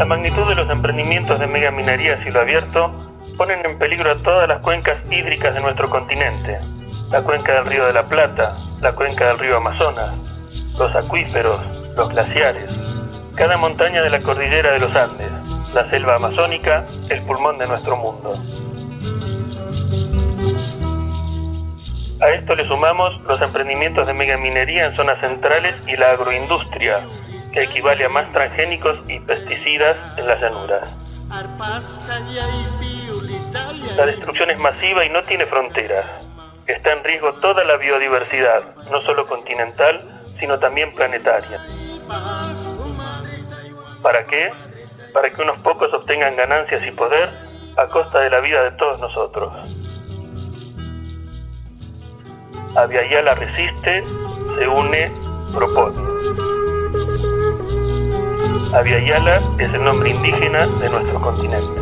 La magnitud de los emprendimientos de megaminería a cielo abierto ponen en peligro a todas las cuencas hídricas de nuestro continente. La cuenca del río de la Plata, la cuenca del río Amazonas, los acuíferos, los glaciares, cada montaña de la cordillera de los Andes, la selva amazónica, el pulmón de nuestro mundo. A esto le sumamos los emprendimientos de megaminería en zonas centrales y la agroindustria, que equivale a más transgénicos y pesticidas en las llanuras. La destrucción es masiva y no tiene fronteras. Está en riesgo toda la biodiversidad, no solo continental, sino también planetaria. ¿Para qué? Para que unos pocos obtengan ganancias y poder a costa de la vida de todos nosotros. Aviala resiste, se une, propone. Aviala es el nombre indígena de nuestro continente.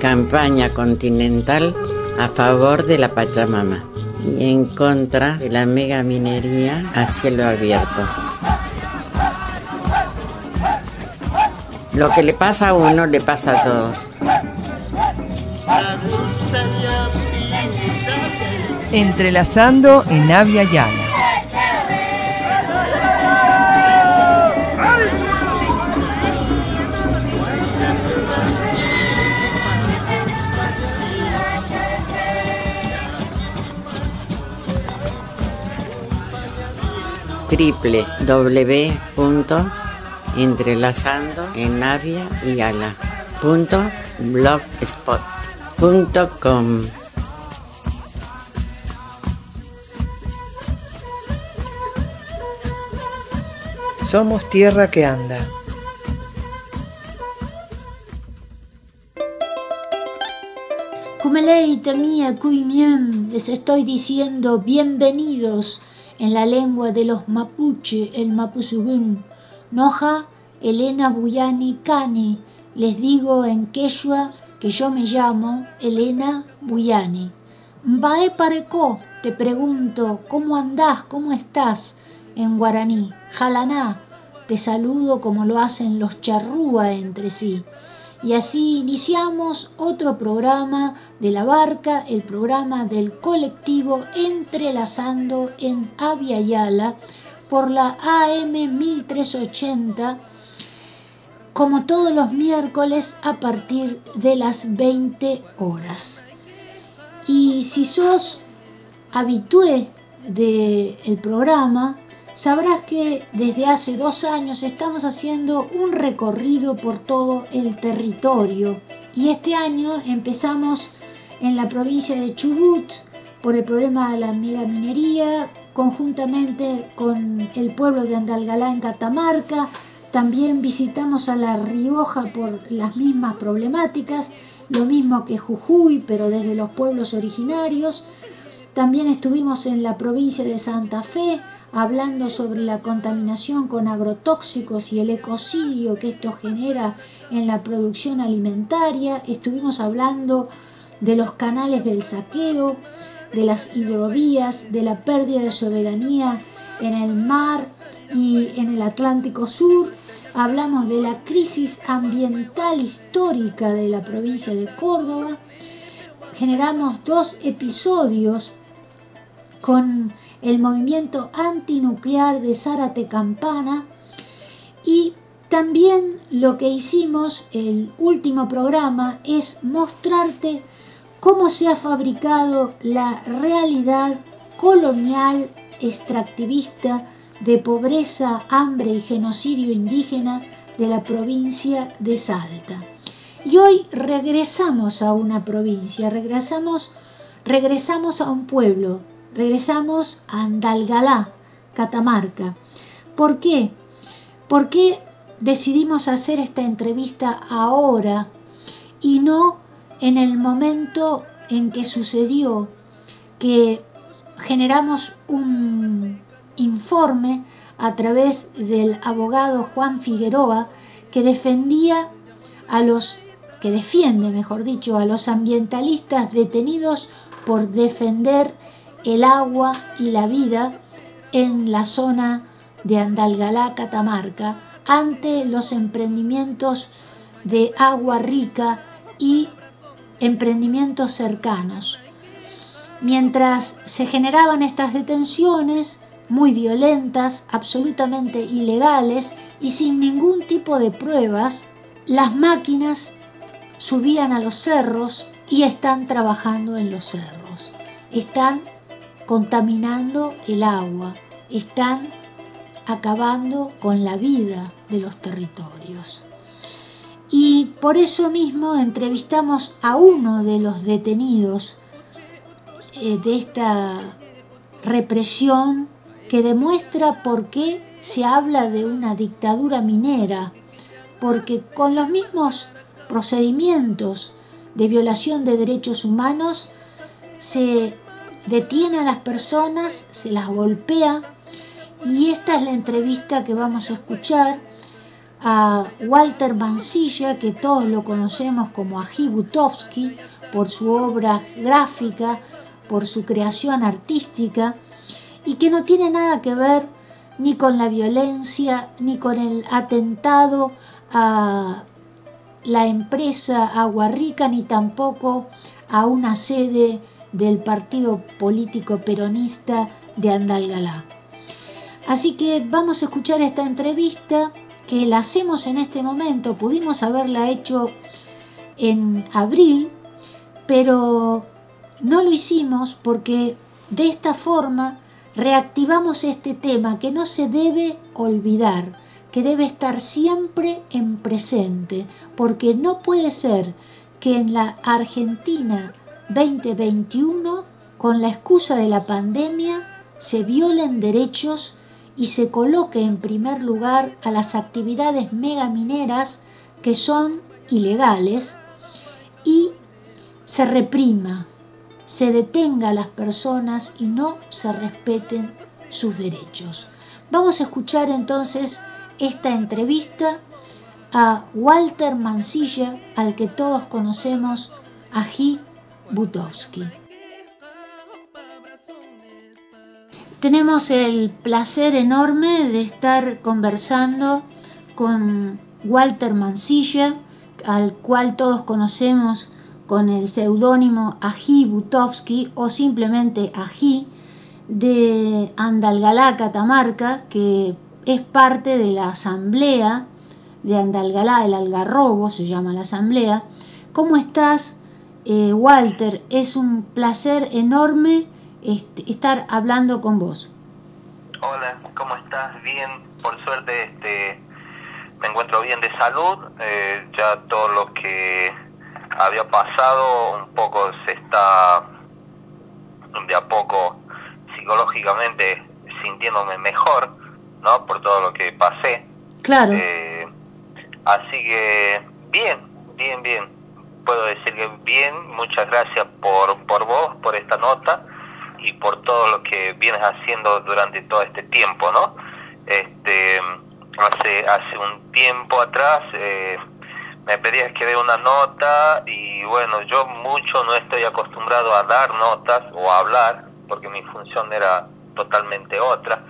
Campaña continental a favor de la Pachamama y en contra de la mega minería a cielo abierto. Lo que le pasa a uno le pasa a todos. Entrelazando en Avia Yala. www.entrelazando en Avia y Ala. Punto blogspot.com Somos tierra que anda. Kumeleita mía Kuimien, les estoy diciendo bienvenidos en la lengua de los mapuche, el mapuzugún. Noja Elena Buyani Kani, les digo en quechua que yo me llamo Elena Buyani. Mbae pareco, te pregunto, ¿cómo andás? ¿Cómo estás? En guaraní, jalaná, te saludo como lo hacen los charrúa entre sí. Y así iniciamos otro programa de la barca, el programa del colectivo Entrelazando en Avia Yala por la AM 1380, como todos los miércoles a partir de las 20 horas. Y si sos habitué del programa, sabrás que desde hace dos años estamos haciendo un recorrido por todo el territorio y este año empezamos en la provincia de Chubut por el problema de la megaminería, conjuntamente con el pueblo de Andalgalá en Catamarca. También visitamos a La Rioja por las mismas problemáticas, lo mismo que Jujuy, pero desde los pueblos originarios. También estuvimos en la provincia de Santa Fe, hablando sobre la contaminación con agrotóxicos y el ecocidio que esto genera en la producción alimentaria. Estuvimos hablando de los canales del saqueo, de las hidrovías, de la pérdida de soberanía en el mar y en el Atlántico Sur. Hablamos de la crisis ambiental histórica de la provincia de Córdoba. Generamos dos episodios con el movimiento antinuclear de Zárate Campana y también lo que hicimos, el último programa, es mostrarte cómo se ha fabricado la realidad colonial extractivista de pobreza, hambre y genocidio indígena de la provincia de Salta. Y hoy regresamos a una provincia, regresamos regresamos a un pueblo, regresamos a Andalgalá, Catamarca. ¿Por qué? ¿Por qué decidimos hacer esta entrevista ahora y no en el momento en que sucedió que generamos un informe a través del abogado Juan Figueroa que defendía a los que defiende, mejor dicho, a los ambientalistas detenidos por defender el agua y la vida en la zona de Andalgalá, Catamarca, ante los emprendimientos de agua rica y emprendimientos cercanos. Mientras se generaban estas detenciones, muy violentas, absolutamente ilegales y sin ningún tipo de pruebas, las máquinas subían a los cerros y están trabajando en los cerros. Están contaminando el agua, están acabando con la vida de los territorios. Y por eso mismo entrevistamos a uno de los detenidos eh, de esta represión que demuestra por qué se habla de una dictadura minera, porque con los mismos procedimientos de violación de derechos humanos se detiene a las personas, se las golpea y esta es la entrevista que vamos a escuchar a Walter Mansilla, que todos lo conocemos como Aji Butovsky, por su obra gráfica, por su creación artística, y que no tiene nada que ver ni con la violencia, ni con el atentado a la empresa Agua Rica, ni tampoco a una sede del partido político peronista de Andalgalá. Así que vamos a escuchar esta entrevista que la hacemos en este momento, pudimos haberla hecho en abril, pero no lo hicimos porque de esta forma reactivamos este tema que no se debe olvidar, que debe estar siempre en presente, porque no puede ser que en la Argentina 2021, con la excusa de la pandemia, se violen derechos y se coloque en primer lugar a las actividades megamineras que son ilegales y se reprima, se detenga a las personas y no se respeten sus derechos. Vamos a escuchar entonces esta entrevista a Walter Mansilla, al que todos conocemos, Ají Butowski. Tenemos el placer enorme de estar conversando con Walter Mansilla, al cual todos conocemos con el seudónimo Ají Butowski o simplemente Ají de Andalgalá, Catamarca, que es parte de la asamblea de Andalgalá, el Algarrobo se llama la asamblea. ¿Cómo estás, eh, Walter? Es un placer enorme este, estar hablando con vos. Hola, ¿cómo estás? Bien, por suerte este, me encuentro bien de salud, eh, ya todo lo que había pasado un poco se está de a poco psicológicamente sintiéndome mejor, ¿no? Por todo lo que pasé. Claro. Eh, así que bien, bien, bien. Puedo decir que bien, muchas gracias por, por vos, por esta nota y por todo lo que vienes haciendo durante todo este tiempo, ¿no? Este, hace, hace un tiempo atrás eh, me pedías que dé una nota y bueno, yo mucho no estoy acostumbrado a dar notas o a hablar, porque mi función era totalmente otra,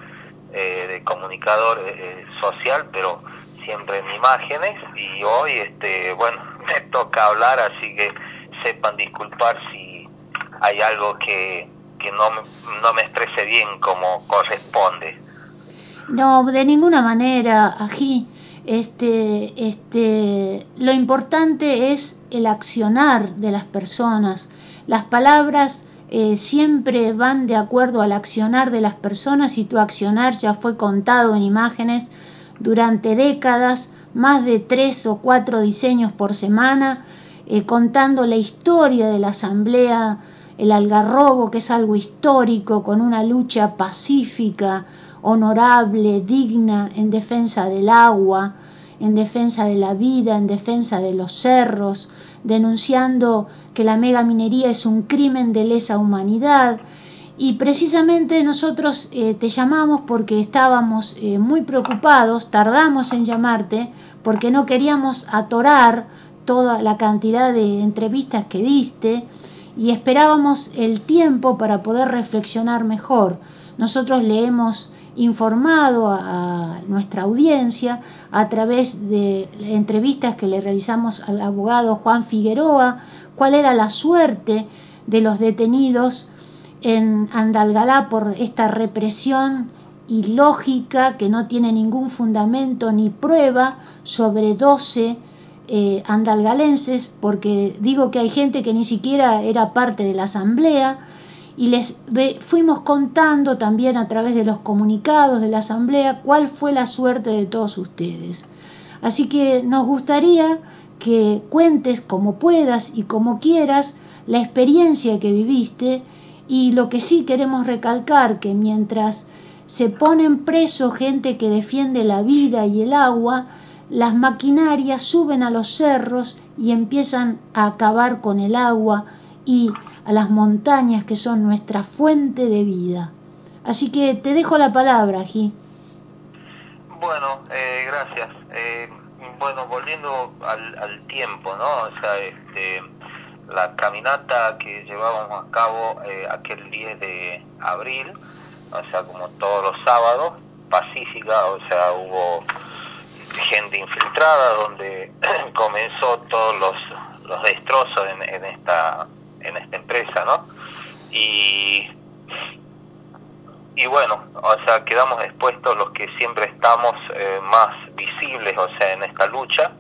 eh, de comunicador eh, social, pero siempre en imágenes y hoy, este, bueno, me toca hablar, así que sepan disculpar si hay algo que, que no, no me exprese bien como corresponde. No, de ninguna manera, Ají. Este, este, lo importante es el accionar de las personas. Las palabras eh, siempre van de acuerdo al accionar de las personas y tu accionar ya fue contado en imágenes durante décadas, más de tres o cuatro diseños por semana, eh, contando la historia de la Asamblea el algarrobo, que es algo histórico, con una lucha pacífica, honorable, digna, en defensa del agua, en defensa de la vida, en defensa de los cerros, denunciando que la megaminería es un crimen de lesa humanidad. Y precisamente nosotros eh, te llamamos porque estábamos eh, muy preocupados, tardamos en llamarte, porque no queríamos atorar toda la cantidad de entrevistas que diste y esperábamos el tiempo para poder reflexionar mejor. Nosotros le hemos informado a, nuestra audiencia a través de entrevistas que le realizamos al abogado Juan Figueroa, cuál era la suerte de los detenidos en Andalgalá por esta represión ilógica que no tiene ningún fundamento ni prueba sobre 12 eh, andalgalenses, porque digo que hay gente que ni siquiera era parte de la asamblea, y les fuimos contando también a través de los comunicados de la asamblea cuál fue la suerte de todos ustedes. Así que nos gustaría que cuentes como puedas y como quieras la experiencia que viviste y lo que sí queremos recalcar que mientras se ponen presos gente que defiende la vida y el agua, las maquinarias suben a los cerros y empiezan a acabar con el agua y a las montañas que son nuestra fuente de vida. Así que te dejo la palabra, Gi. Bueno, eh, gracias. Eh, bueno, volviendo al, tiempo, ¿no? O sea, este, la caminata que llevábamos a cabo eh, aquel 10 de abril, o sea, como todos los sábados, pacífica, o sea, hubo gente infiltrada donde comenzó todos los, los destrozos en, en esta en esta empresa, ¿no? Y, y bueno, o sea, quedamos expuestos los que siempre estamos eh, más visibles, o sea, en esta lucha.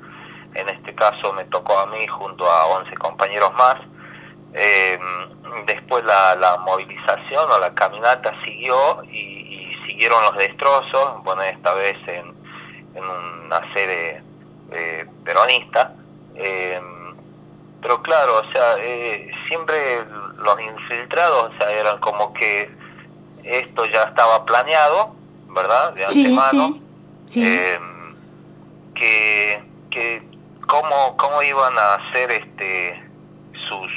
En este caso me tocó a mí junto a 11 compañeros más. Eh, después la, la, movilización o la caminata siguió y, siguieron los destrozos, bueno, esta vez en, en una sede eh, peronista. Eh, pero claro, o sea, eh, siempre los infiltrados, o sea, eran como que esto ya estaba planeado, ¿verdad? De antemano. Sí, eh, que, que cómo, cómo iban a hacer este sus,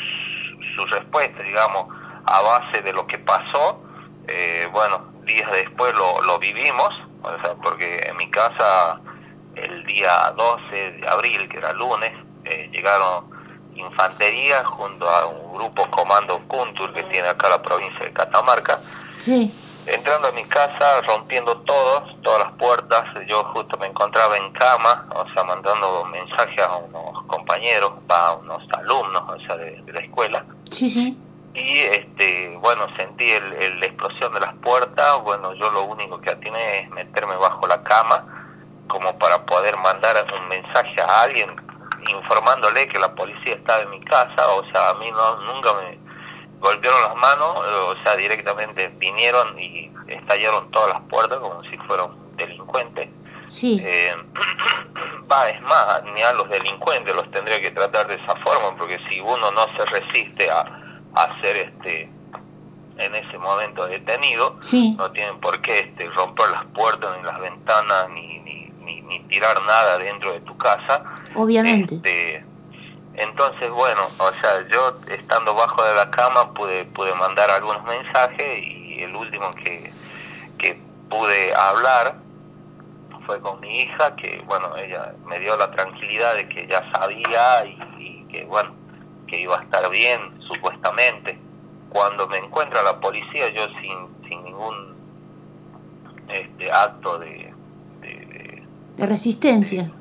sus respuestas, digamos, a base de lo que pasó. Eh, bueno, días después lo, lo vivimos, porque en mi casa el día 12 de abril, que era lunes, eh, llegaron infantería junto a un grupo comando Kuntur que tiene acá la provincia de Catamarca. Sí. Entrando a mi casa, rompiendo todo, todas las puertas, yo justo me encontraba en cama, o sea, mandando mensajes a unos compañeros, a unos alumnos, o sea, de, la escuela. Sí, sí. Y, este, bueno, sentí el, la explosión de las puertas, bueno, yo lo único que atiné es meterme bajo la cama, como para poder mandar un mensaje a alguien informándole que la policía estaba en mi casa, o sea, a mí no, nunca me golpearon las manos, o sea, directamente vinieron y estallaron todas las puertas como si fuera un delincuente. Sí. Eh, va, es más, ni a los delincuentes los tendría que tratar de esa forma, porque si uno no se resiste a, a ser este en ese momento detenido, no tienen por qué este, romper las puertas ni las ventanas ni, ni, ni tirar nada dentro de tu casa Obviamente. Este, entonces, bueno, o sea, yo estando bajo de la cama pude, pude mandar algunos mensajes y el último que, que pude hablar fue con mi hija, que bueno, ella me dio la tranquilidad de que ya sabía y, que bueno, que iba a estar bien, supuestamente. Cuando me encuentra la policía, yo sin, sin ningún este acto de... De, resistencia.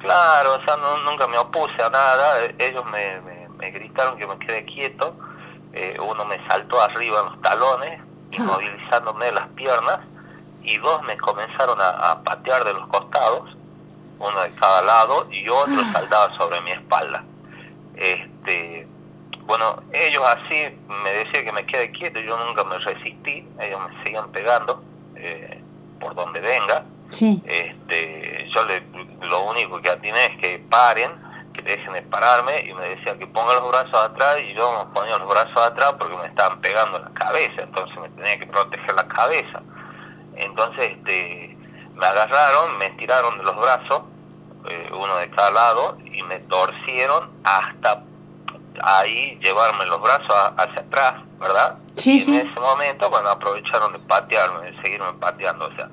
Claro, o sea, nunca me opuse a nada, ellos me, me, gritaron que me quede quieto, eh, uno me saltó arriba en los talones, inmovilizándome las piernas, y dos me comenzaron a, patear de los costados, uno de cada lado, y otro saltaba sobre mi espalda. Este, bueno, ellos así me decían que me quede quieto, yo nunca me resistí, ellos me siguen pegando eh, por donde venga. Sí. Este, yo le, lo único que atiné es que paren, que dejen de pararme y me decía que ponga los brazos atrás y yo me ponía los brazos atrás porque me estaban pegando la cabeza, entonces me tenía que proteger la cabeza. Entonces este, me agarraron, me tiraron de los brazos, eh, uno de cada lado, y me torcieron hasta ahí llevarme los brazos hacia atrás, ¿verdad? Sí, y sí. en ese momento, bueno, aprovecharon de patearme, de seguirme pateando, o sea,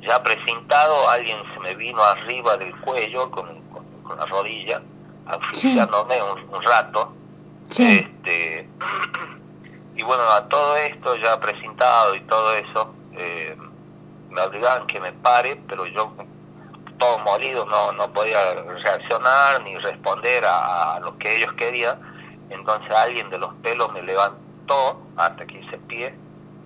ya precintado, alguien se me vino arriba del cuello con, con, con la rodilla, asfixiándome un, un, rato. Sí. Este, y bueno, a todo esto ya precintado y todo eso, eh, me obligaban que me pare, pero yo todo molido no, no podía reaccionar ni responder a, a lo que ellos querían. Entonces alguien de los pelos me levantó hasta que hice pie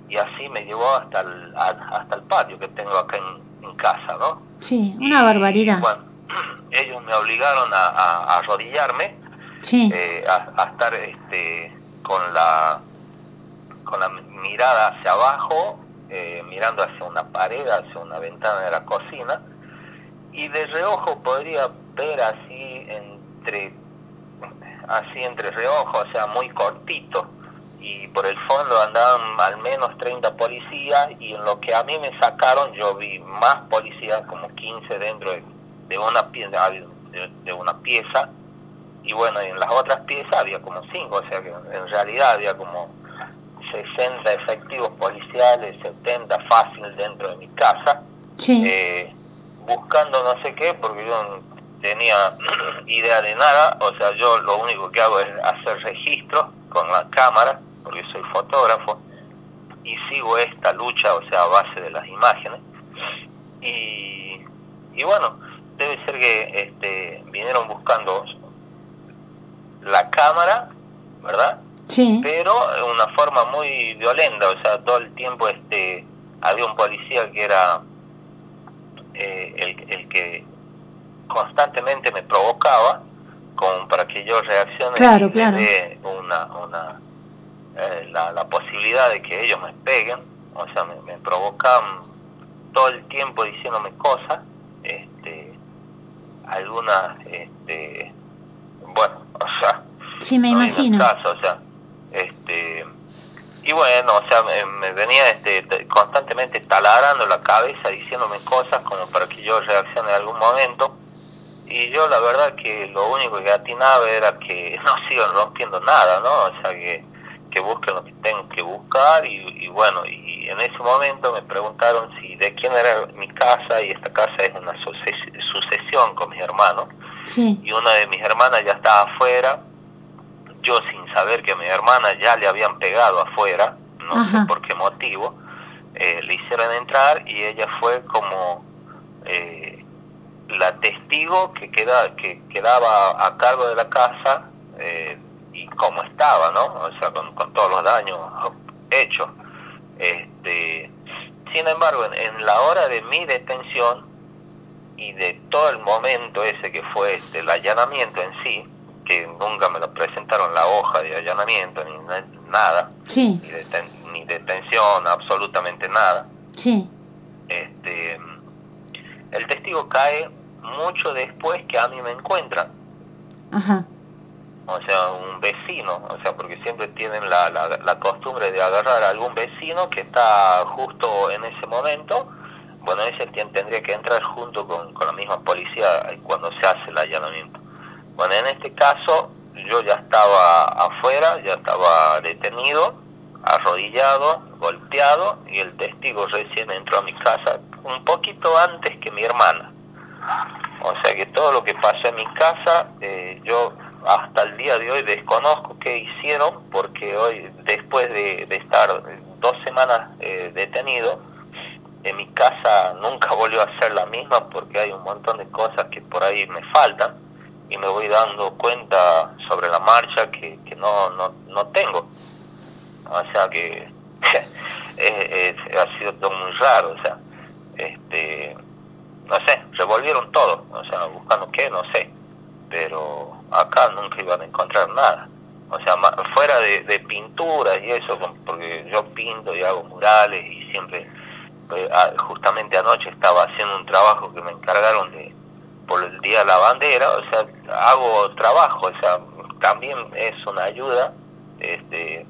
y así me llevó hasta el, a, hasta el patio que tengo acá en, en casa, ¿no? Sí, una y, barbaridad. Bueno, ellos me obligaron a, a, a arrodillarme, sí. eh, a, a, estar este, con la con la mirada hacia abajo, eh, mirando hacia una pared, hacia una ventana de la cocina, y de reojo podría ver así entre así entre reojo, o sea, muy cortito, y por el fondo andaban al menos 30 policías y en lo que a mí me sacaron yo vi más policías, como 15 dentro de, de una pieza, de, de, una pieza. Y bueno, en las otras piezas había como 5, o sea que en realidad había como 60 efectivos policiales, 70 fácil dentro de mi casa, sí. eh, buscando no sé qué, porque yo tenía idea de nada, o sea, yo lo único que hago es hacer registros con la cámara, porque soy fotógrafo, y sigo esta lucha, o sea, a base de las imágenes. Y, y bueno, debe ser que este, vinieron buscando la cámara, ¿verdad? Sí. Pero de una forma muy violenta, o sea, todo el tiempo este había un policía que era eh, el, el que constantemente me provocaba como para que yo reaccione claro, y claro. dé una, una eh, la, la, posibilidad de que ellos me peguen, o sea, me, me, provocaban todo el tiempo diciéndome cosas, este, algunas, este, bueno, o sea, sí me no imagino, caso, o sea, este, y bueno, o sea, me, me venía este, constantemente taladrando la cabeza, diciéndome cosas como para que yo reaccione en algún momento, y yo la verdad que lo único que atinaba era que no sigan rompiendo nada, ¿no? O sea, que, que busquen lo que tengan que buscar y, y, bueno, y en ese momento me preguntaron si de quién era mi casa y esta casa es una sucesión con mis hermanos sí. y una de mis hermanas ya estaba afuera, yo sin saber que a mi hermana ya le habían pegado afuera, no Ajá. sé por qué motivo, eh, le hicieron entrar y ella fue como... Eh, la testigo que queda que quedaba a cargo de la casa eh, y cómo estaba no o sea con, con todos los daños hechos este sin embargo en, en, la hora de mi detención y de todo el momento ese que fue este el allanamiento en sí que nunca me lo presentaron la hoja de allanamiento ni nada sí. ni, deten, ni detención absolutamente nada sí este el testigo cae mucho después que a mí me encuentran. Ajá. O sea, un vecino, o sea, porque siempre tienen la, la, la, costumbre de agarrar a algún vecino que está justo en ese momento. Bueno, ese tendría que entrar junto con, con la misma policía cuando se hace el allanamiento. Bueno, en este caso yo ya estaba afuera, ya estaba detenido, arrodillado, golpeado, y el testigo recién entró a mi casa un poquito antes que mi hermana. O sea que todo lo que pasó en mi casa, eh, yo hasta el día de hoy desconozco qué hicieron, porque hoy, después de, estar dos semanas eh, detenido, en mi casa nunca volvió a ser la misma porque hay un montón de cosas que por ahí me faltan y me voy dando cuenta sobre la marcha que, que no, no, no tengo. O sea que es, es, ha sido todo muy raro, o sea, este no sé, revolvieron todo, o sea, buscando qué, no sé, pero acá nunca iban a encontrar nada. O sea, fuera de, de pinturas y eso, porque yo pinto y hago murales y siempre, pues, justamente anoche estaba haciendo un trabajo que me encargaron de, por el Día la Bandera, o sea, hago trabajo, o sea, también es una ayuda, este,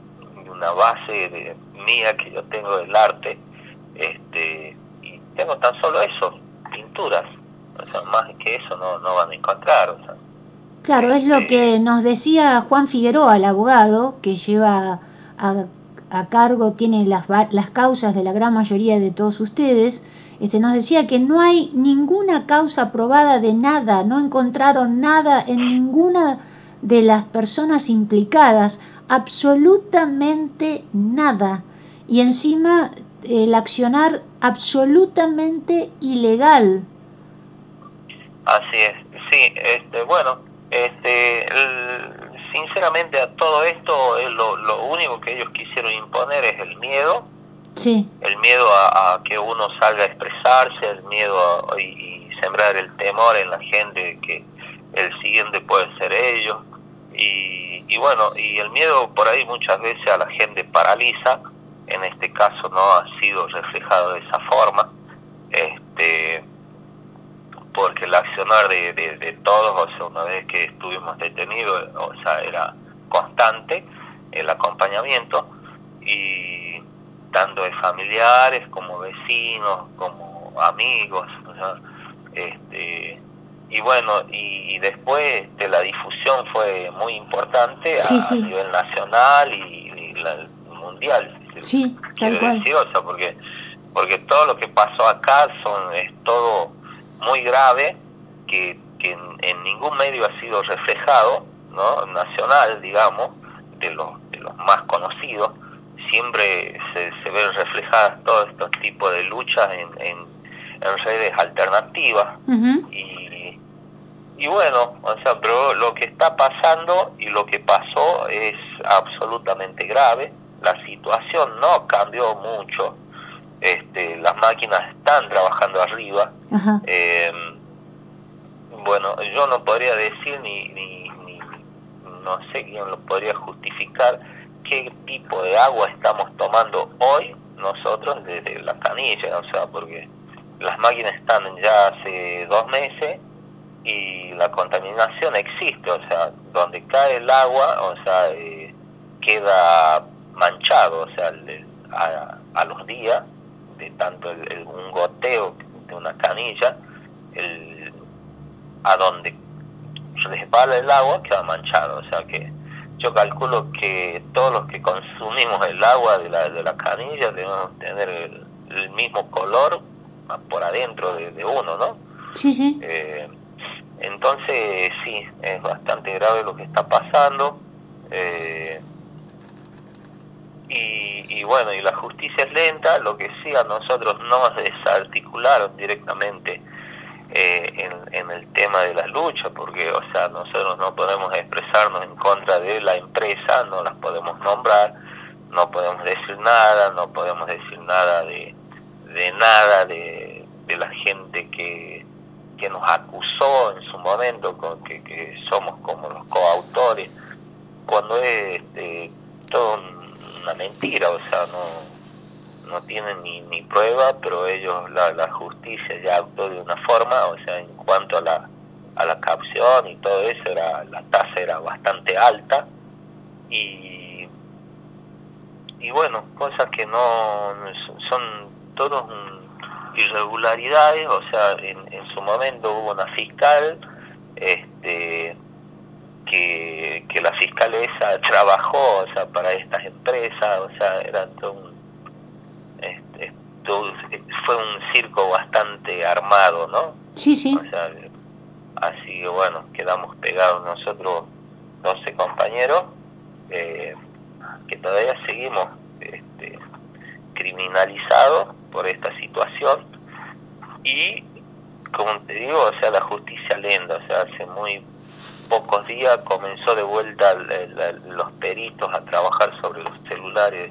una base de, mía que yo tengo del arte, este, y tengo tan solo eso, pinturas, o sea, más que eso no, no van a encontrar, o sea. Claro, es lo que nos decía Juan Figueroa, el abogado, que lleva a, a cargo, tiene las, las causas de la gran mayoría de todos ustedes, este, nos decía que no hay ninguna causa probada de nada, no encontraron nada en ninguna de las personas implicadas, absolutamente nada. Y encima el accionar absolutamente ilegal. Así es, sí, este, bueno, este, el- sinceramente a todo esto eh, lo, lo único que ellos quisieron imponer es el miedo, Sí, el miedo a, a que uno salga a expresarse, el miedo a- y, y sembrar el temor en la gente que el siguiente puede ser ellos. Y, y bueno, y el miedo por ahí muchas veces a la gente paraliza, en este caso no ha sido reflejado de esa forma, este porque el accionar de, de, de todos, o sea, una vez que estuvimos detenidos, o sea, era constante el acompañamiento y tanto de familiares como vecinos, como amigos, o sea, este, y bueno, y, y después de la difusión fue muy importante a, Sí, sí. a nivel nacional y, y la- mundial. sí, tal cual. decir, o sea, porque porque todo lo que pasó acá son es todo muy grave que, que en, en ningún medio ha sido reflejado no nacional digamos de los de los más conocidos siempre se, se ven reflejadas todos estos tipos de luchas en, en, en redes alternativas y, y bueno, o sea, pero lo que está pasando y lo que pasó es absolutamente grave. La situación no cambió mucho. Este, las máquinas están trabajando arriba. Ajá. Eh, bueno, yo no podría decir ni, ni, ni no sé quién lo podría justificar qué tipo de agua estamos tomando hoy nosotros desde la canilla, o sea, porque las máquinas están ya hace dos meses y la contaminación existe, o sea, donde cae el agua, o sea, eh, queda manchado, o sea, el- a, a los días de tanto el, el- un goteo de una canilla, el, a donde resbala el agua queda manchado, o sea que yo calculo que todos los que consumimos el agua de la, de la canilla debemos tener el, el mismo color por adentro de, de uno, ¿no? Sí, sí. Eh, entonces, sí, es bastante grave lo que está pasando. eh, y, y bueno, y la justicia es lenta, lo que sí a nosotros nos desarticularon directamente eh, en, el tema de la lucha, porque, o sea, nosotros no podemos expresarnos en contra de la empresa, no las podemos nombrar, no podemos decir nada, no podemos decir nada de, de nada de, de la gente que, que nos acusó en su momento, con que, que somos como los coautores, cuando es este, todo un- una mentira, o sea, no, no tienen ni, ni prueba, pero ellos, la, la justicia ya actuó de una forma, o sea, en cuanto a la, a la capción y todo eso, era, la tasa era bastante alta y, y bueno, cosas que no son todos irregularidades, o sea, en, en su momento hubo una fiscal, este que, que la fiscal esa trabajó o sea para estas empresas o sea era todo un, este, todo- fue un circo bastante armado no Sí, sí. o sea así que bueno quedamos pegados nosotros 12 compañeros eh, que todavía seguimos este, criminalizados por esta situación y como te digo o sea la justicia lenta o sea hace muy pocos días comenzó de vuelta el- el- los peritos a trabajar sobre los celulares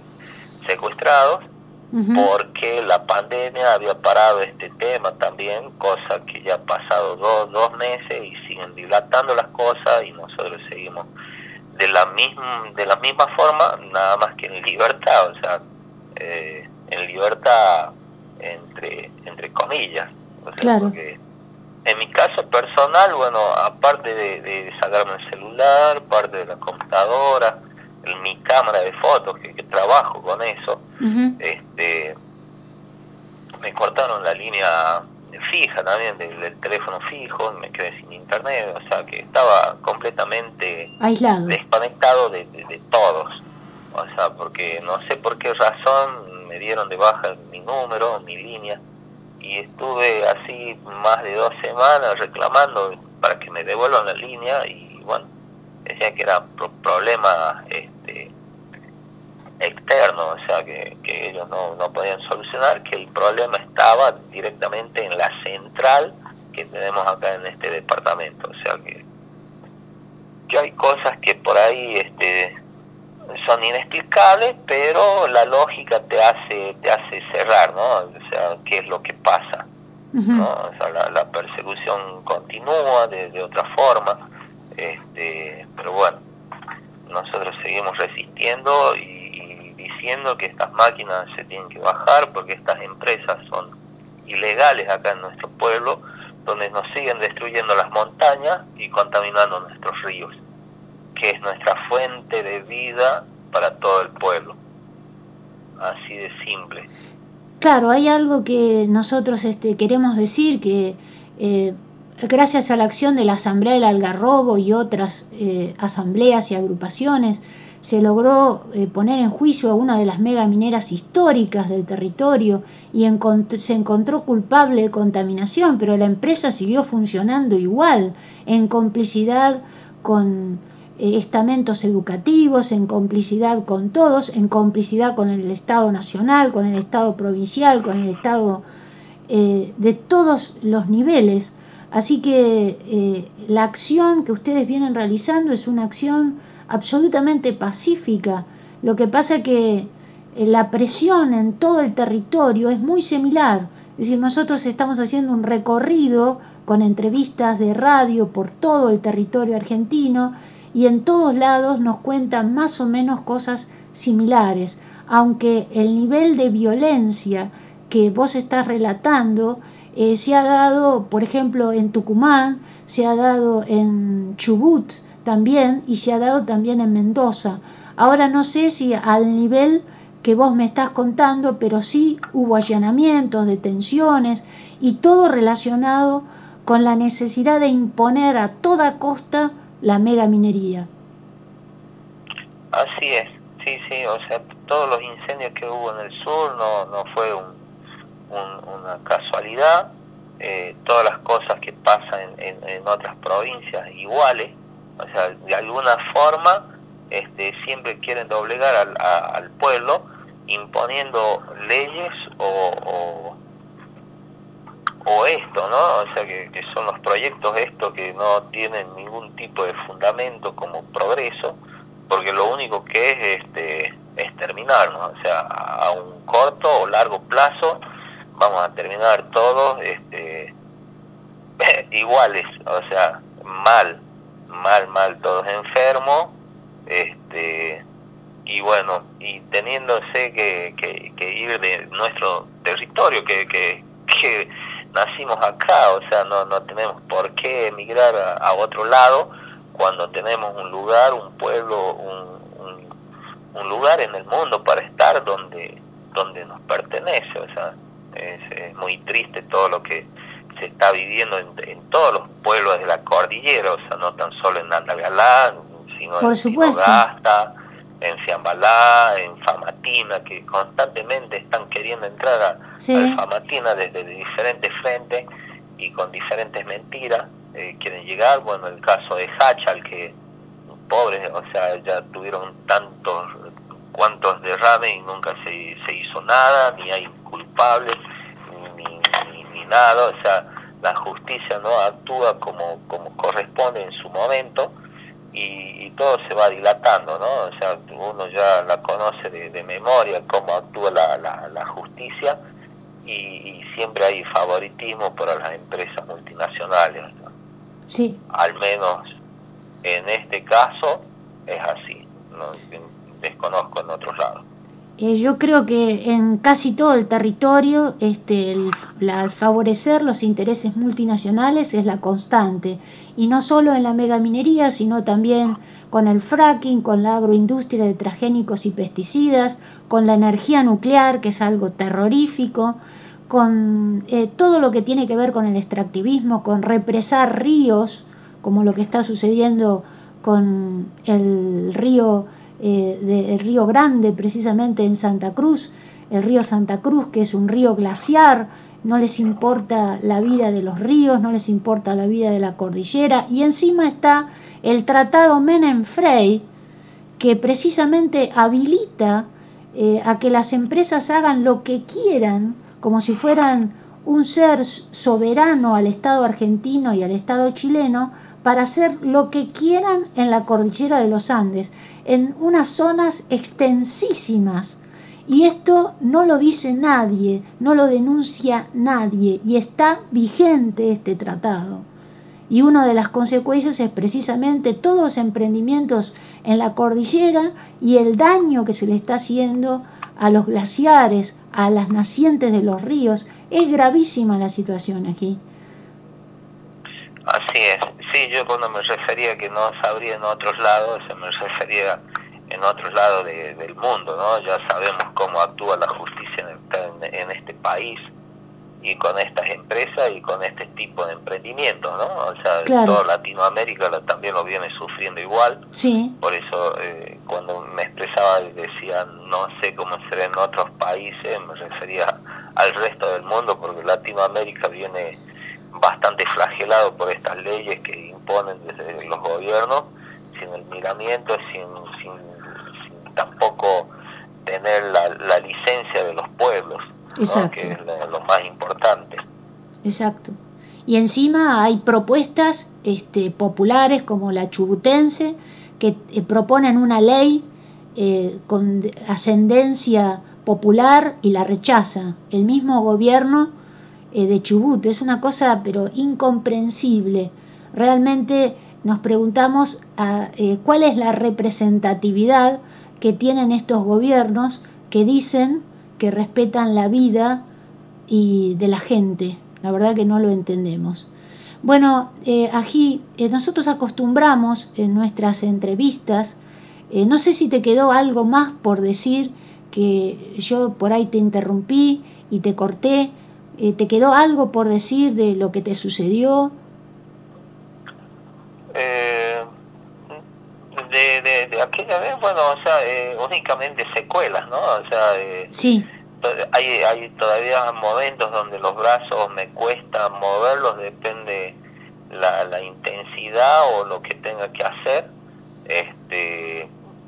secuestrados porque la pandemia había parado este tema también, cosa que ya ha pasado dos, dos meses y siguen dilatando las cosas y nosotros seguimos de la misma de la misma forma, nada más que en libertad, o sea, eh, en libertad entre entre comillas, o sea, Claro. porque personal, bueno, aparte de, sacarme el celular, parte de la computadora, mi cámara de fotos, que, trabajo con eso, este, me cortaron la línea fija también del, teléfono fijo, me quedé sin internet, o sea que estaba completamente aislado, desconectado de, de, todos, o sea, porque no sé por qué razón me dieron de baja mi número, mi línea, y estuve así más de dos semanas reclamando para que me devuelvan la línea y bueno, decían que era problema este, externo, o sea, que, que ellos no, no podían solucionar, que el problema estaba directamente en la central que tenemos acá en este departamento, o sea que, que hay cosas que por ahí este, son inexplicables, pero la lógica te hace te hace cerrar, ¿no? O sea, qué es lo que pasa, ¿no? O sea, la, persecución continúa de, de, otra forma, este, pero bueno, nosotros seguimos resistiendo y, diciendo que estas máquinas se tienen que bajar porque estas empresas son ilegales acá en nuestro pueblo, donde nos siguen destruyendo las montañas y contaminando nuestros ríos que es nuestra fuente de vida para todo el pueblo. Así de simple. Claro, hay algo que nosotros este, queremos decir, que eh, gracias a la acción de la Asamblea del Algarrobo y otras eh, asambleas y agrupaciones, se logró eh, poner en juicio a una de las megamineras históricas del territorio y se encontró culpable de contaminación, pero la empresa siguió funcionando igual, en complicidad con estamentos educativos, en complicidad con todos, en complicidad con el Estado nacional, con el Estado provincial, con el Estado eh, de todos los niveles. Así que eh, la acción que ustedes vienen realizando es una acción absolutamente pacífica. Lo que pasa es que la presión en todo el territorio es muy similar. Es decir, nosotros estamos haciendo un recorrido con entrevistas de radio por todo el territorio argentino y en todos lados nos cuentan más o menos cosas similares, aunque el nivel de violencia que vos estás relatando eh, se ha dado, por ejemplo, en Tucumán, se ha dado en Chubut también y se ha dado también en Mendoza. Ahora no sé si al nivel que vos me estás contando, pero sí hubo allanamientos, detenciones y todo relacionado con la necesidad de imponer a toda costa la mega minería. Así es, sí, sí, o sea, todos los incendios que hubo en el sur no, no fue un, una casualidad, eh, todas las cosas que pasan en, en, otras provincias iguales, o sea, de alguna forma este, siempre quieren doblegar al, al pueblo imponiendo leyes o o esto, ¿no? O sea, que, son los proyectos estos que no tienen ningún tipo de fundamento como progreso, porque lo único que es este es terminar, ¿no? O sea, a un corto o largo plazo vamos a terminar todos este iguales, o sea, mal, mal, mal, todos enfermos, este y bueno, y teniéndose que, que, que ir de nuestro territorio, que, que, que nacimos acá, o sea, no, no tenemos por qué emigrar a, otro lado cuando tenemos un lugar, un pueblo, un, un, lugar en el mundo para estar donde, donde nos pertenece, o sea, es, muy triste todo lo que se está viviendo en, en, todos los pueblos de la cordillera, o sea, no tan solo en Andagalá, sino en Sinogasta, en Fiambalá, en Famatina, que constantemente están queriendo entrar a, Famatina desde diferentes frentes y con diferentes mentiras eh, quieren llegar. Bueno, el caso de Hachal, que pobres, o sea, ya tuvieron tantos cuantos derrames y nunca se, se hizo nada, ni hay culpables, ni, ni, ni, nada, o sea, la justicia no actúa como, como corresponde en su momento y, todo se va dilatando, ¿no? O sea, uno ya la conoce de, memoria cómo actúa la, la, justicia y, siempre hay favoritismo para las empresas multinacionales. Sí. Al menos en este caso es así, no desconozco en otros lados. Eh, yo creo que en casi todo el territorio este, el, favorecer los intereses multinacionales es la constante, y no solo en la megaminería, sino también con el fracking, con la agroindustria de transgénicos y pesticidas, con la energía nuclear, que es algo terrorífico, con eh, todo lo que tiene que ver con el extractivismo, con represar ríos, como lo que está sucediendo con el río eh, del Río Grande, precisamente en Santa Cruz, el río Santa Cruz, que es un río glaciar, no les importa la vida de los ríos, no les importa la vida de la cordillera, y encima está el tratado Menem-Frey, que precisamente habilita eh, a que las empresas hagan lo que quieran, como si fueran un ser soberano al Estado argentino y al Estado chileno, para hacer lo que quieran en la cordillera de los Andes en unas zonas extensísimas. Y esto no lo dice nadie, no lo denuncia nadie, y está vigente este tratado. Y una de las consecuencias es precisamente todos los emprendimientos en la cordillera y el daño que se le está haciendo a los glaciares, a las nacientes de los ríos. Es gravísima la situación aquí. Así es. Sí, yo cuando me refería que no sabría en otros lados, me refería en otros lados del mundo, ¿no? Ya sabemos cómo actúa la justicia en, este país y con estas empresas y con este tipo de emprendimientos, ¿no? O sea, toda Latinoamérica también lo viene sufriendo igual. Sí. Por eso eh, cuando me expresaba y decía no sé cómo será en otros países, me refería al resto del mundo porque Latinoamérica viene bastante flagelado por estas leyes que imponen desde los gobiernos, sin el miramiento, sin, sin, tampoco tener la, licencia de los pueblos, que es lo, más importante. Exacto. Y encima hay propuestas este, populares como la chubutense que eh, proponen una ley eh, con ascendencia popular y la rechaza. El mismo gobierno eh, de Chubut. Es una cosa pero incomprensible. Realmente nos preguntamos a, eh, cuál es la representatividad que tienen estos gobiernos que dicen que respetan la vida y de la gente. La verdad que no lo entendemos. Bueno, eh, aquí nosotros acostumbramos en nuestras entrevistas, no sé si te quedó algo más por decir, que yo por ahí te interrumpí y te corté, eh, ¿Te quedó algo por decir de lo que te sucedió? Eh, de, de, aquella vez, bueno, o sea, eh, únicamente secuelas, ¿no? O sea, sí. hay, hay todavía momentos donde los brazos me cuesta moverlos, depende la, la intensidad o lo que tenga que hacer. Este,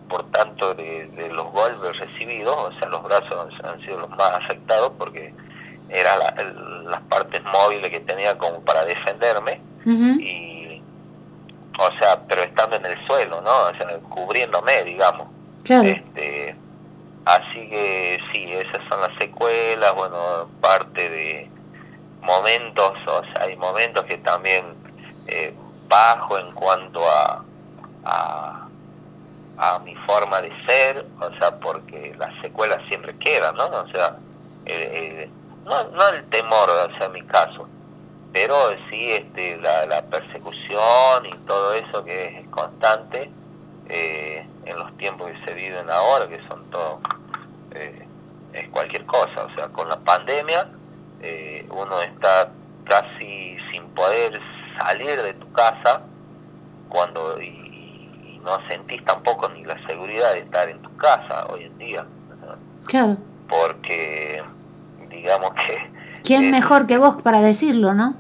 por tanto, de, de los golpes recibidos, o sea, los brazos han sido los más afectados porque era las partes móviles que tenía como para defenderme y o sea pero estando en el suelo no o sea cubriéndome digamos. Este así que sí esas son las secuelas bueno parte de momentos o sea hay momentos que también eh, bajo en cuanto a, a a mi forma de ser o sea porque las secuelas siempre quedan no o sea eh, no, no el temor hacia mi caso, pero sí este, la, persecución y todo eso que es constante eh, en los tiempos que se viven ahora, que son todo, eh, es cualquier cosa, o sea, con la pandemia eh, uno está casi sin poder salir de tu casa cuando y, no sentís tampoco ni la seguridad de estar en tu casa hoy en día. Claro. Porque digamos que... ¿Quién mejor que vos para decirlo, no?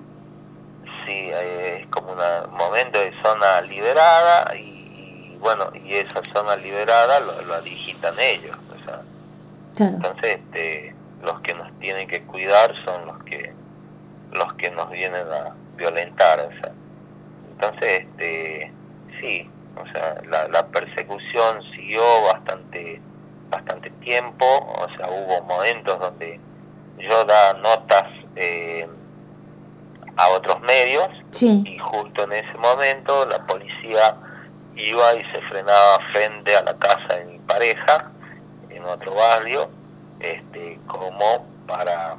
Sí, es como un momento de zona liberada y, bueno, y esa zona liberada lo, lo digitan ellos. O sea, Entonces, este, los que nos tienen que cuidar son los que los que nos vienen a violentar. O sea. Entonces, este, sí, o sea, la, la persecución siguió bastante bastante tiempo, o sea, hubo momentos donde yo da notas eh, a otros medios y justo en ese momento la policía iba y se frenaba frente a la casa de mi pareja en en otro barrio, este, como para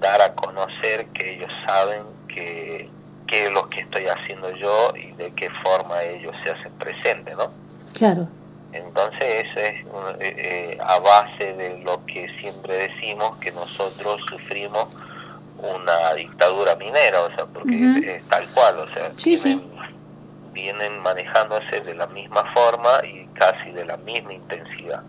dar a conocer que ellos saben que qué es lo que estoy haciendo yo y de qué forma ellos se hacen presentes, ¿no? Claro. Entonces eso es eh, eh, a base de lo que siempre decimos que nosotros sufrimos una dictadura minera, o sea, porque es tal cual, o sea, vienen, manejándose de la misma forma y casi de la misma intensidad.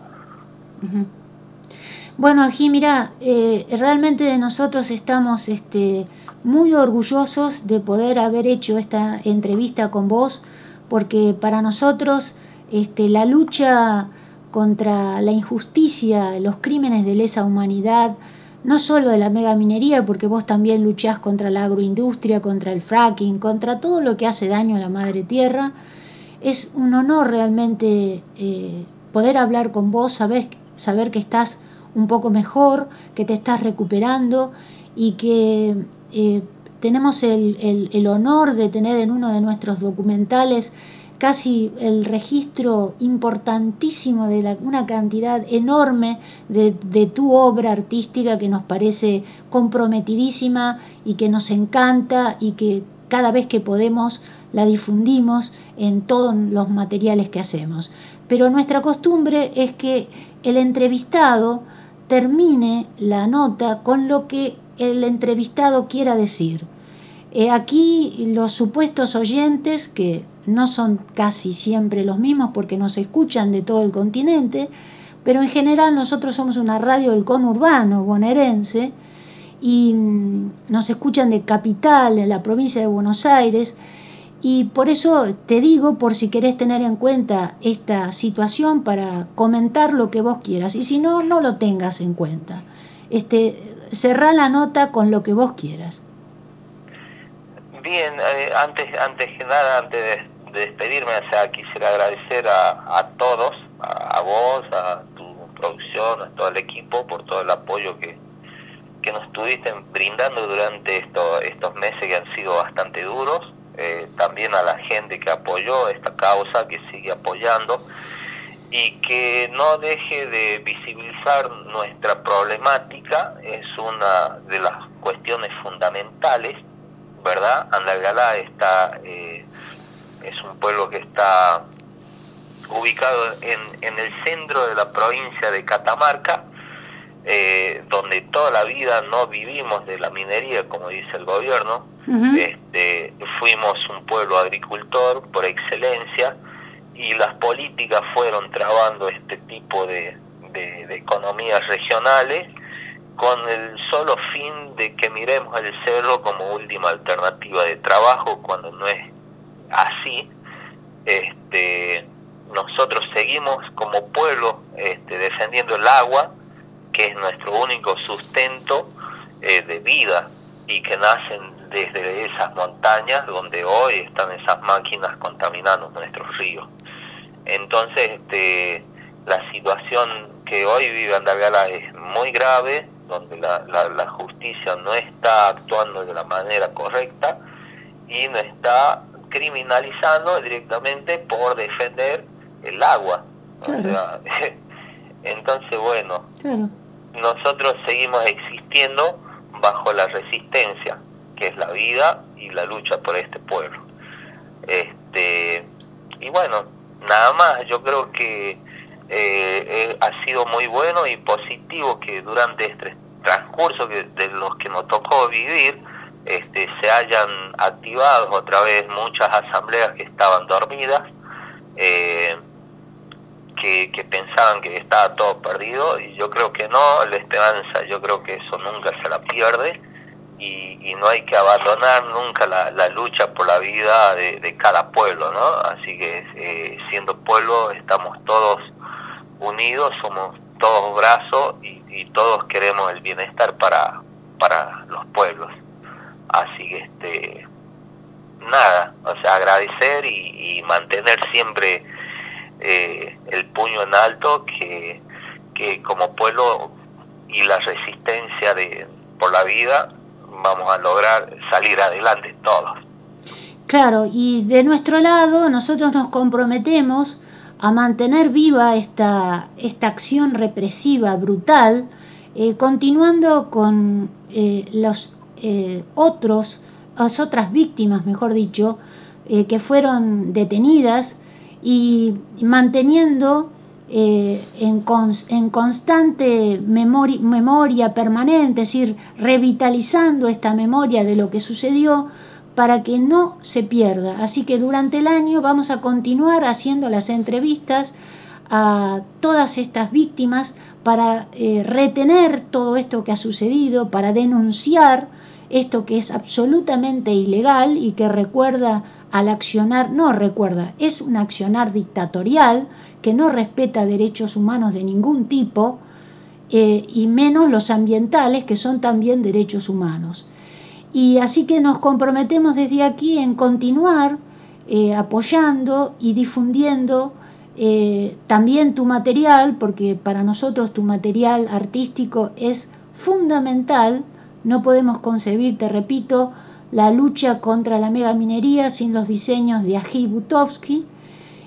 Bueno, aquí mira, eh, realmente nosotros estamos este, muy orgullosos de poder haber hecho esta entrevista con vos, porque para nosotros este, la lucha contra la injusticia, los crímenes de lesa humanidad, no solo de la megaminería, porque vos también luchás contra la agroindustria, contra el fracking, contra todo lo que hace daño a la madre tierra. Es un honor realmente eh, poder hablar con vos, saber, saber que estás un poco mejor, que te estás recuperando y que eh, tenemos el, el, honor de tener en uno de nuestros documentales casi el registro importantísimo de una cantidad enorme de, tu obra artística que nos parece comprometidísima y que nos encanta y que cada vez que podemos la difundimos en todos los materiales que hacemos. Pero nuestra costumbre es que el entrevistado termine la nota con lo que el entrevistado quiera decir. Eh, aquí los supuestos oyentes, que no son casi siempre los mismos porque nos escuchan de todo el continente, pero en general nosotros somos una radio del conurbano bonaerense y mm, nos escuchan de capital, en la provincia de Buenos Aires, y por eso te digo, por si querés tener en cuenta esta situación para comentar lo que vos quieras, y si no, no lo tengas en cuenta. Este, cerrá la nota con lo que vos quieras. Bien, eh, antes, antes que nada, antes de, despedirme, o sea, quisiera agradecer a, a todos, a, vos, a tu producción, a todo el equipo, por todo el apoyo que, que nos estuviste brindando durante esto, estos meses que han sido bastante duros. Eh, también a la gente que apoyó esta causa, que sigue apoyando y que no deje de visibilizar nuestra problemática, es una de las cuestiones fundamentales, ¿verdad? Andalgalá está, eh, es un pueblo que está ubicado en, en, el centro de la provincia de Catamarca, eh, donde toda la vida no vivimos de la minería, como dice el gobierno, este, fuimos un pueblo agricultor por excelencia, y las políticas fueron trabando este tipo de, de, economías regionales con el solo fin de que miremos el cerro como última alternativa de trabajo cuando no es así este nosotros seguimos como pueblo este, defendiendo el agua que es nuestro único sustento eh, de vida y que nacen desde esas montañas donde hoy están esas máquinas contaminando nuestros ríos. Entonces, este, la situación que hoy vive Andalgalá es muy grave, donde la, la, justicia no está actuando de la manera correcta y no está criminalizando directamente por defender el agua. entonces, bueno, nosotros seguimos existiendo bajo la resistencia, que es la vida y la lucha por este pueblo. Este, y bueno, nada más, yo creo que eh, eh, ha sido muy bueno y positivo que durante este transcurso que, de los que nos tocó vivir, este, se hayan activado otra vez muchas asambleas que estaban dormidas, eh, que, pensaban que estaba todo perdido y yo creo que no, la esperanza yo creo que eso nunca se la pierde y, no hay que abandonar nunca la, lucha por la vida de, cada pueblo, ¿no? Así que eh, siendo pueblo estamos todos unidos, somos todos brazos y, todos queremos el bienestar para, para los pueblos. Así que este nada, o sea, agradecer y, mantener siempre eh, el puño en alto que, que como pueblo y la resistencia de por la vida vamos a lograr salir adelante todos. Claro, y de nuestro lado nosotros nos comprometemos a mantener viva esta, esta acción represiva brutal, eh, continuando con eh, los eh, otros, otras víctimas, mejor dicho, que fueron detenidas y manteniendo en, constante memoria, memoria permanente, es decir, revitalizando esta memoria de lo que sucedió, para que no se pierda. Así que durante el año vamos a continuar haciendo las entrevistas a todas estas víctimas para eh, retener todo esto que ha sucedido, para denunciar esto que es absolutamente ilegal y que recuerda al accionar, no recuerda, es un accionar dictatorial que no respeta derechos humanos de ningún tipo eh, y menos los ambientales que son también derechos humanos. Y así que nos comprometemos desde aquí en continuar eh, apoyando y difundiendo eh, también tu material, porque para nosotros tu material artístico es fundamental. No podemos concebir, te repito, la lucha contra la megaminería sin los diseños de Aji Butovsky.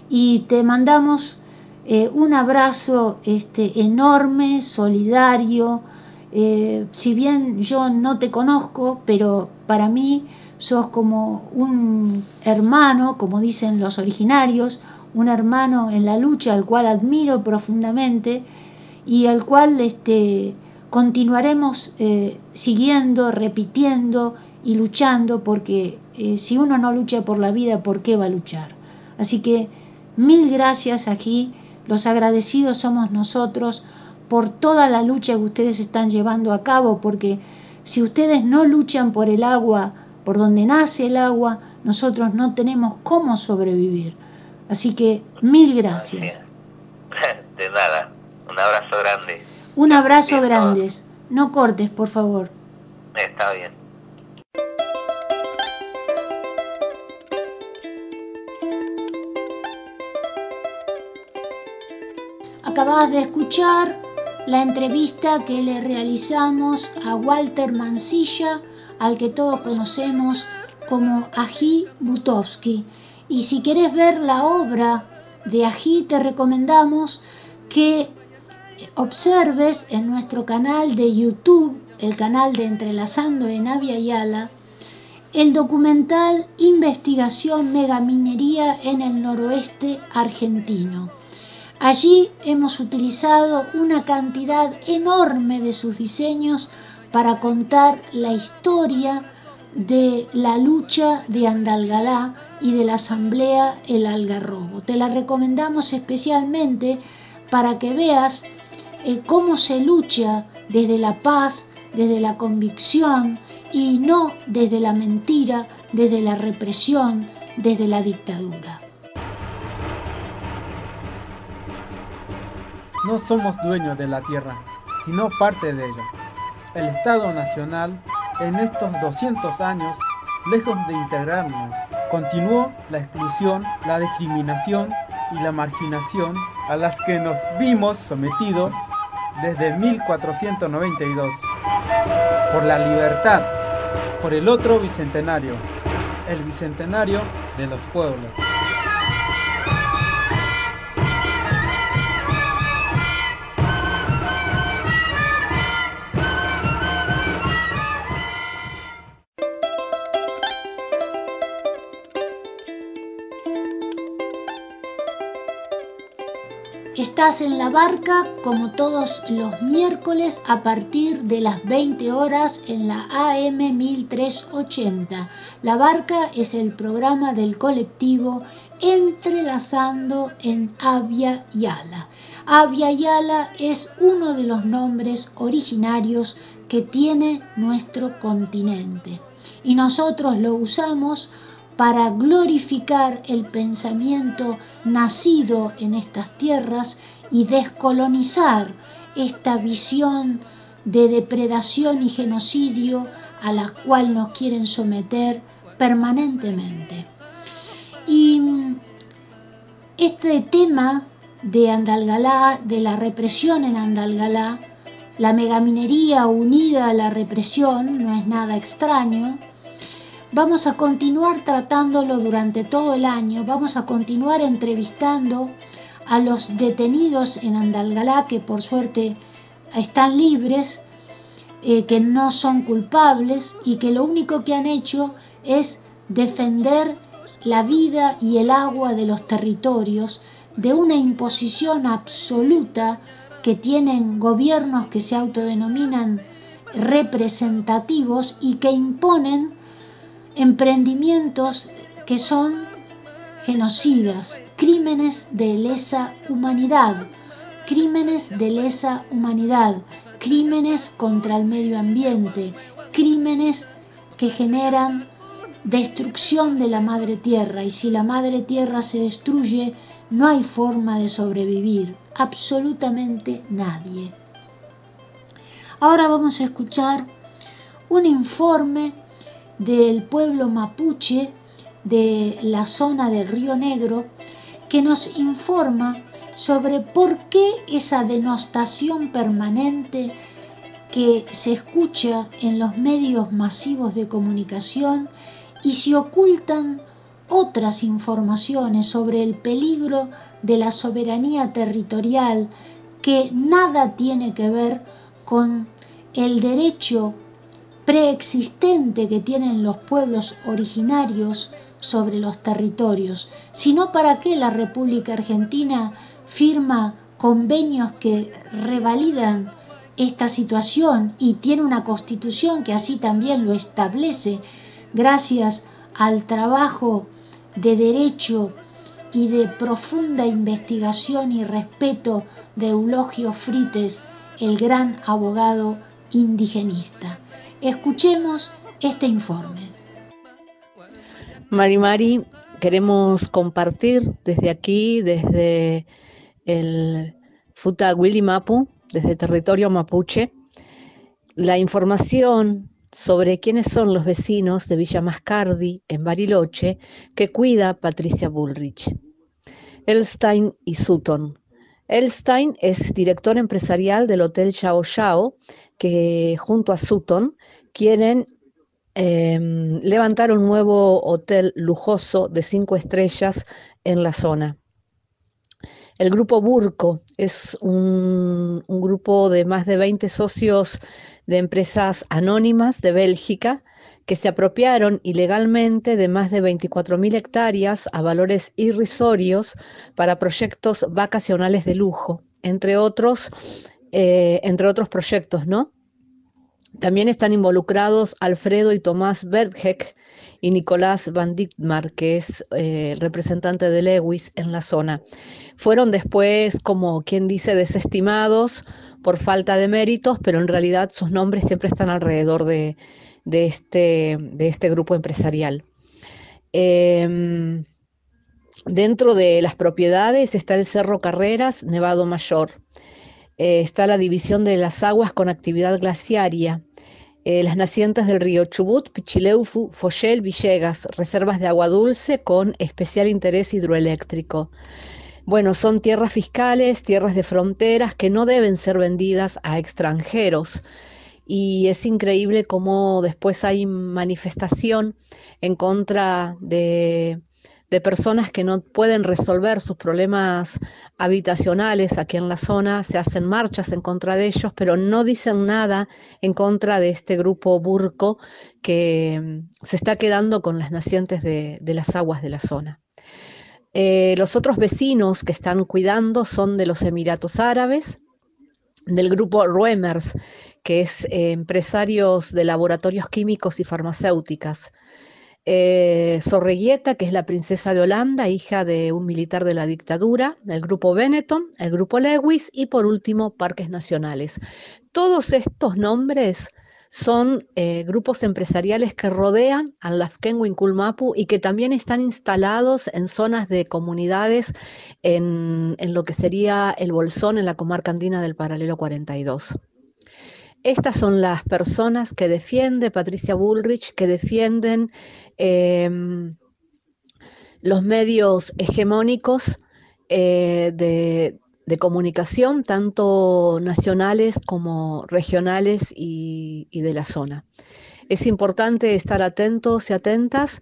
Y te mandamos eh, un abrazo este, enorme, solidario, eh, si bien yo no te conozco, pero para mí sos como un hermano, como dicen los originarios, un hermano en la lucha al cual admiro profundamente y al cual este, continuaremos eh, siguiendo, repitiendo y luchando, porque eh, si uno no lucha por la vida, ¿por qué va a luchar? Así que mil gracias aquí, los agradecidos somos nosotros por toda la lucha que ustedes están llevando a cabo, porque si ustedes no luchan por el agua, por donde nace el agua, nosotros no tenemos cómo sobrevivir. Así que mil gracias. De nada, un abrazo grande. Un abrazo grande. No cortes, por favor. Está bien. Acabas de escuchar la entrevista que le realizamos a Walter Mancilla, al que todos conocemos como Ají Butovsky. Y si quieres ver la obra de Ají, te recomendamos que observes en nuestro canal de YouTube, el canal de Entrelazando en Avia Yala, el documental Investigación Megaminería en el Noroeste Argentino Allí hemos utilizado una cantidad enorme de sus diseños para contar la historia de la lucha de Andalgalá y de la asamblea El Algarrobo. Te la recomendamos especialmente para que veas cómo se lucha desde la paz, desde la convicción y no desde la mentira, desde la represión, desde la dictadura. no somos dueños de la tierra, sino parte de ella. El Estado Nacional, en estos 200 años, lejos de integrarnos, continuó la exclusión, la discriminación y la marginación a las que nos vimos sometidos desde 1492. Por la libertad, por el otro bicentenario, el bicentenario de los pueblos. Estás en la barca como todos los miércoles a partir de las 20 horas en la AM 1380. La barca es el programa del colectivo Entrelazando en Avia Yala. Avia Yala es uno de los nombres originarios que tiene nuestro continente y nosotros lo usamos para glorificar el pensamiento nacido en estas tierras y descolonizar esta visión de depredación y genocidio a la cual nos quieren someter permanentemente. Y este tema de Andalgalá, de la represión en Andalgalá, la megaminería unida a la represión, no es nada extraño, Vamos a continuar tratándolo durante todo el año, vamos a continuar entrevistando a los detenidos en Andalgalá, que por suerte están libres, eh, que no son culpables y que lo único que han hecho es defender la vida y el agua de los territorios de una imposición absoluta que tienen gobiernos que se autodenominan representativos y que imponen emprendimientos que son genocidas, crímenes de lesa humanidad, crímenes de lesa humanidad, crímenes contra el medio ambiente, crímenes que generan destrucción de la madre tierra. Y si la madre tierra se destruye no hay forma de sobrevivir, absolutamente nadie. Ahora vamos a escuchar un informe del pueblo mapuche de la zona del Río Negro que nos informa sobre por qué esa denostación permanente que se escucha en los medios masivos de comunicación y se ocultan otras informaciones sobre el peligro de la soberanía territorial que nada tiene que ver con el derecho preexistente que tienen los pueblos originarios sobre los territorios, sino para qué la República Argentina firma convenios que revalidan esta situación y tiene una constitución que así también lo establece gracias al trabajo de derecho y de profunda investigación y respeto de Eulogio Frites, el gran abogado indigenista. Escuchemos este informe. Mari Mari, queremos compartir desde aquí, desde el Futa Mapu, desde territorio mapuche, la información sobre quiénes son los vecinos de Villa Mascardi, en Bariloche, que cuida Patricia Bullrich. Elstein y Sutton. Elstein es director empresarial del Hotel Chao Chao, que junto a Sutton quieren em, levantar un nuevo hotel lujoso de cinco estrellas en la zona. El grupo Burco es un, grupo de más de 20 socios de empresas anónimas de Bélgica que se apropiaron ilegalmente de más de 24.000 hectáreas a valores irrisorios para proyectos vacacionales de lujo, entre otros, eh, entre otros proyectos, ¿no? También están involucrados Alfredo y Tomás Berghek y Nicolás Van Dittmar, que es eh, el representante de Lewis en la zona. Fueron después, como quien dice, desestimados por falta de méritos, pero en realidad sus nombres siempre están alrededor de, este, este, grupo empresarial. Em, dentro de las propiedades está el Cerro Carreras, Nevado Mayor. Eh, está la división de las aguas con actividad glaciaria. Eh, las nacientes del río Chubut, Pichileufu, Foyel, Villegas, reservas de agua dulce con especial interés hidroeléctrico. Bueno, son tierras fiscales, tierras de fronteras que no deben ser vendidas a extranjeros. Y es increíble cómo después hay manifestación en contra de, de personas que no pueden resolver sus problemas habitacionales aquí en la zona, se hacen marchas en contra de ellos, pero no dicen nada en contra de este grupo burco que mm, se está quedando con las nacientes de las aguas de la zona. Eh, los otros vecinos que están cuidando son de los Emiratos Árabes, del grupo Ruemers, que es eh, empresarios de laboratorios químicos y farmacéuticas. Eh, Sorreguieta, que es la princesa de Holanda, hija de un militar de la dictadura, el grupo Benetton, el grupo Lewis y por último Parques Nacionales. Todos estos nombres son eh, grupos empresariales que rodean al Lafken Winkulmapu y que también están instalados en zonas de comunidades en, lo que sería el Bolsón, en la comarca andina del paralelo 42. Estas son las personas que defiende Patricia Bullrich, que defienden em, los medios hegemónicos eh, de, de comunicación, tanto nacionales como regionales y, de la zona. Es importante estar atentos y atentas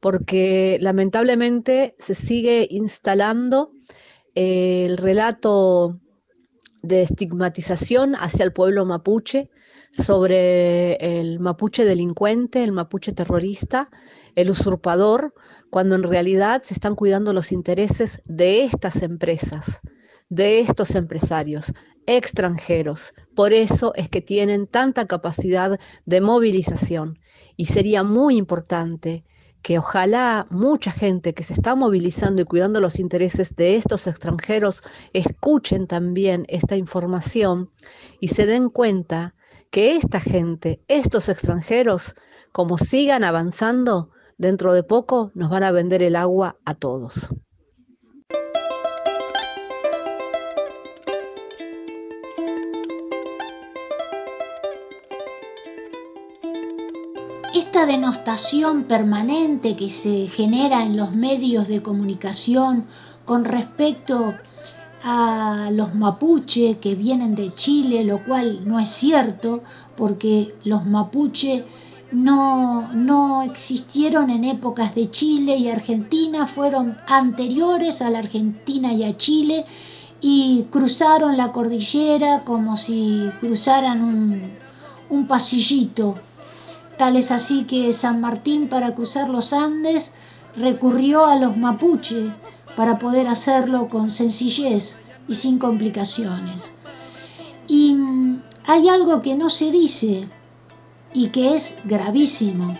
porque lamentablemente se sigue instalando el relato de estigmatización hacia el pueblo mapuche, sobre el mapuche delincuente, el mapuche terrorista, el usurpador, cuando en realidad se están cuidando los intereses de estas empresas, de estos empresarios extranjeros. Por eso es que tienen tanta capacidad de movilización y sería muy importante que ojalá mucha gente que se está movilizando y cuidando los intereses de estos extranjeros escuchen también esta información y se den cuenta que esta gente, estos extranjeros, como sigan avanzando, dentro de poco nos van a vender el agua a todos. Esta denostación permanente que se genera en los medios de comunicación con respecto a los mapuche que vienen de Chile, lo cual no es cierto, porque los mapuche no, no existieron en épocas de Chile y Argentina, fueron anteriores a la Argentina y a Chile y cruzaron la cordillera como si cruzaran un, un pasillito Es así que San Martín para cruzar los Andes recurrió a los mapuche para poder hacerlo con sencillez y sin complicaciones. Y mm, hay algo que no se dice y que es gravísimo,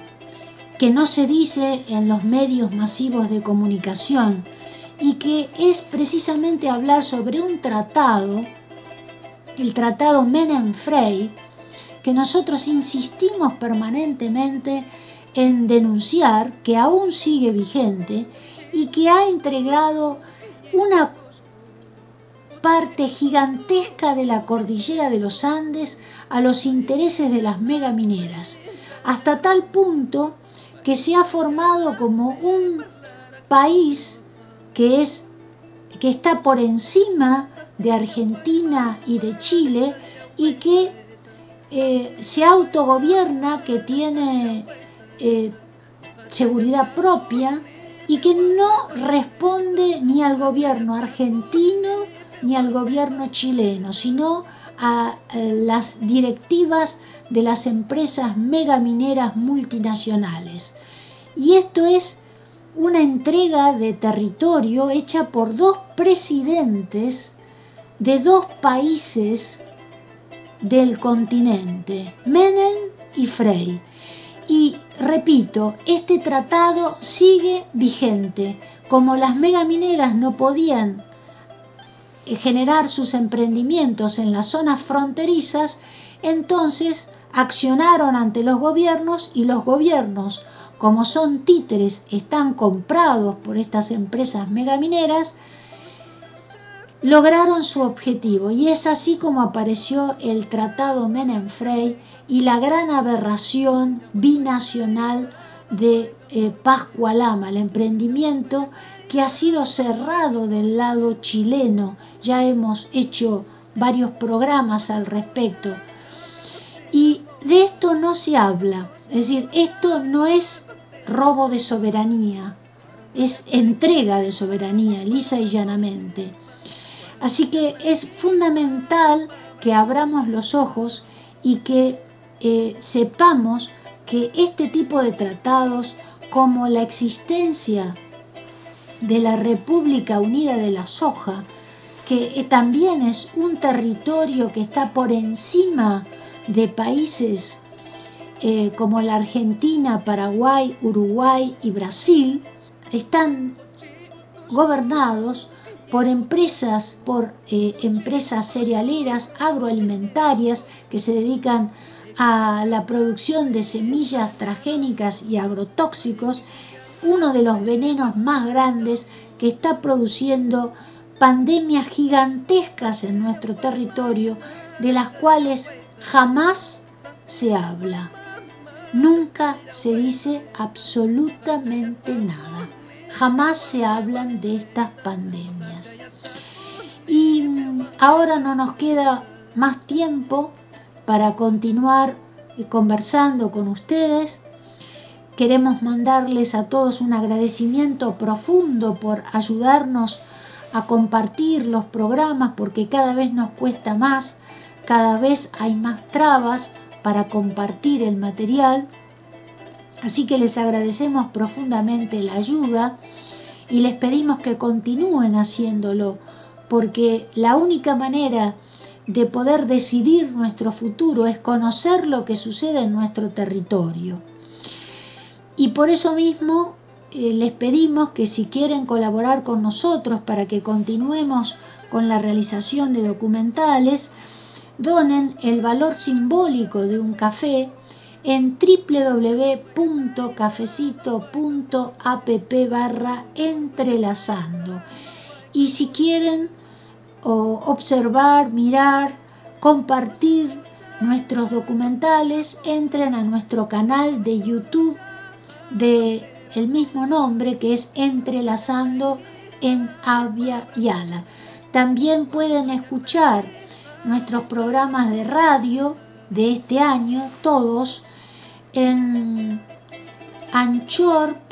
que no se dice en los medios masivos de comunicación y que es precisamente hablar sobre un tratado, el tratado Menem-Frey, que nosotros insistimos permanentemente en denunciar, que aún sigue vigente y que ha entregado una parte gigantesca de la cordillera de los Andes a los intereses de las megamineras, hasta tal punto que se ha formado como un país que es que está por encima de Argentina y de Chile y que eh, se autogobierna, que tiene eh, seguridad propia y que no responde ni al gobierno argentino ni al gobierno chileno, sino a las directivas de las empresas megamineras multinacionales. Y esto es una entrega de territorio hecha por dos presidentes de dos países del continente, Menem y Frey. Y repito, este tratado sigue vigente. Como las megamineras no podían generar sus emprendimientos en las zonas fronterizas, entonces accionaron ante los gobiernos y los gobiernos, como son títeres, están comprados por estas empresas megamineras, lograron su objetivo y es así como apareció el Tratado Menem-Frey y la gran aberración binacional de eh, Pascualama, el emprendimiento que ha sido cerrado del lado chileno. Ya hemos hecho varios programas al respecto. Y de esto no se habla. Es decir, esto no es robo de soberanía, es entrega de soberanía, lisa y llanamente. Así que es fundamental que abramos los ojos y que eh, sepamos que este tipo de tratados, como la existencia de la República Unida de la Soja, que eh, también es un territorio que está por encima de países eh, como la Argentina, Paraguay, Uruguay y Brasil, están gobernados por empresas, por eh, empresas cerealeras, agroalimentarias que se dedican a la producción de semillas transgénicas y agrotóxicos, uno de los venenos más grandes que está produciendo pandemias gigantescas en nuestro territorio, de las cuales jamás se habla. Nunca se dice absolutamente nada jamás se hablan de estas pandemias. Y ahora no nos queda más tiempo para continuar conversando con ustedes. Queremos mandarles a todos un agradecimiento profundo por ayudarnos a compartir los programas porque cada vez nos cuesta más, cada vez hay más trabas para compartir el material. Así que les agradecemos profundamente la ayuda y les pedimos que continúen haciéndolo, porque la única manera de poder decidir nuestro futuro es conocer lo que sucede en nuestro territorio. Y por eso mismo eh, les pedimos que si quieren colaborar con nosotros para que continuemos con la realización de documentales, donen el valor simbólico de un café en www.cafecito.app barra entrelazando. Y si quieren observar, mirar, compartir nuestros documentales, entren a nuestro canal de YouTube de el mismo nombre que es Entrelazando en Avia Yala. También pueden escuchar nuestros programas de radio de este año, todos, en anchor.fm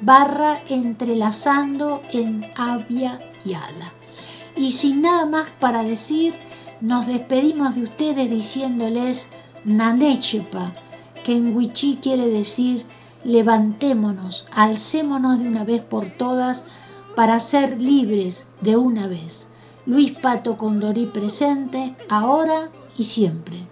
barra entrelazando en Avia Yala. Y sin nada más para decir, nos despedimos de ustedes diciéndoles Nanechepa, que en Huichí quiere decir levantémonos, alcémonos de una vez por todas para ser libres de una vez. Luis Pato Condorí presente, ahora y siempre.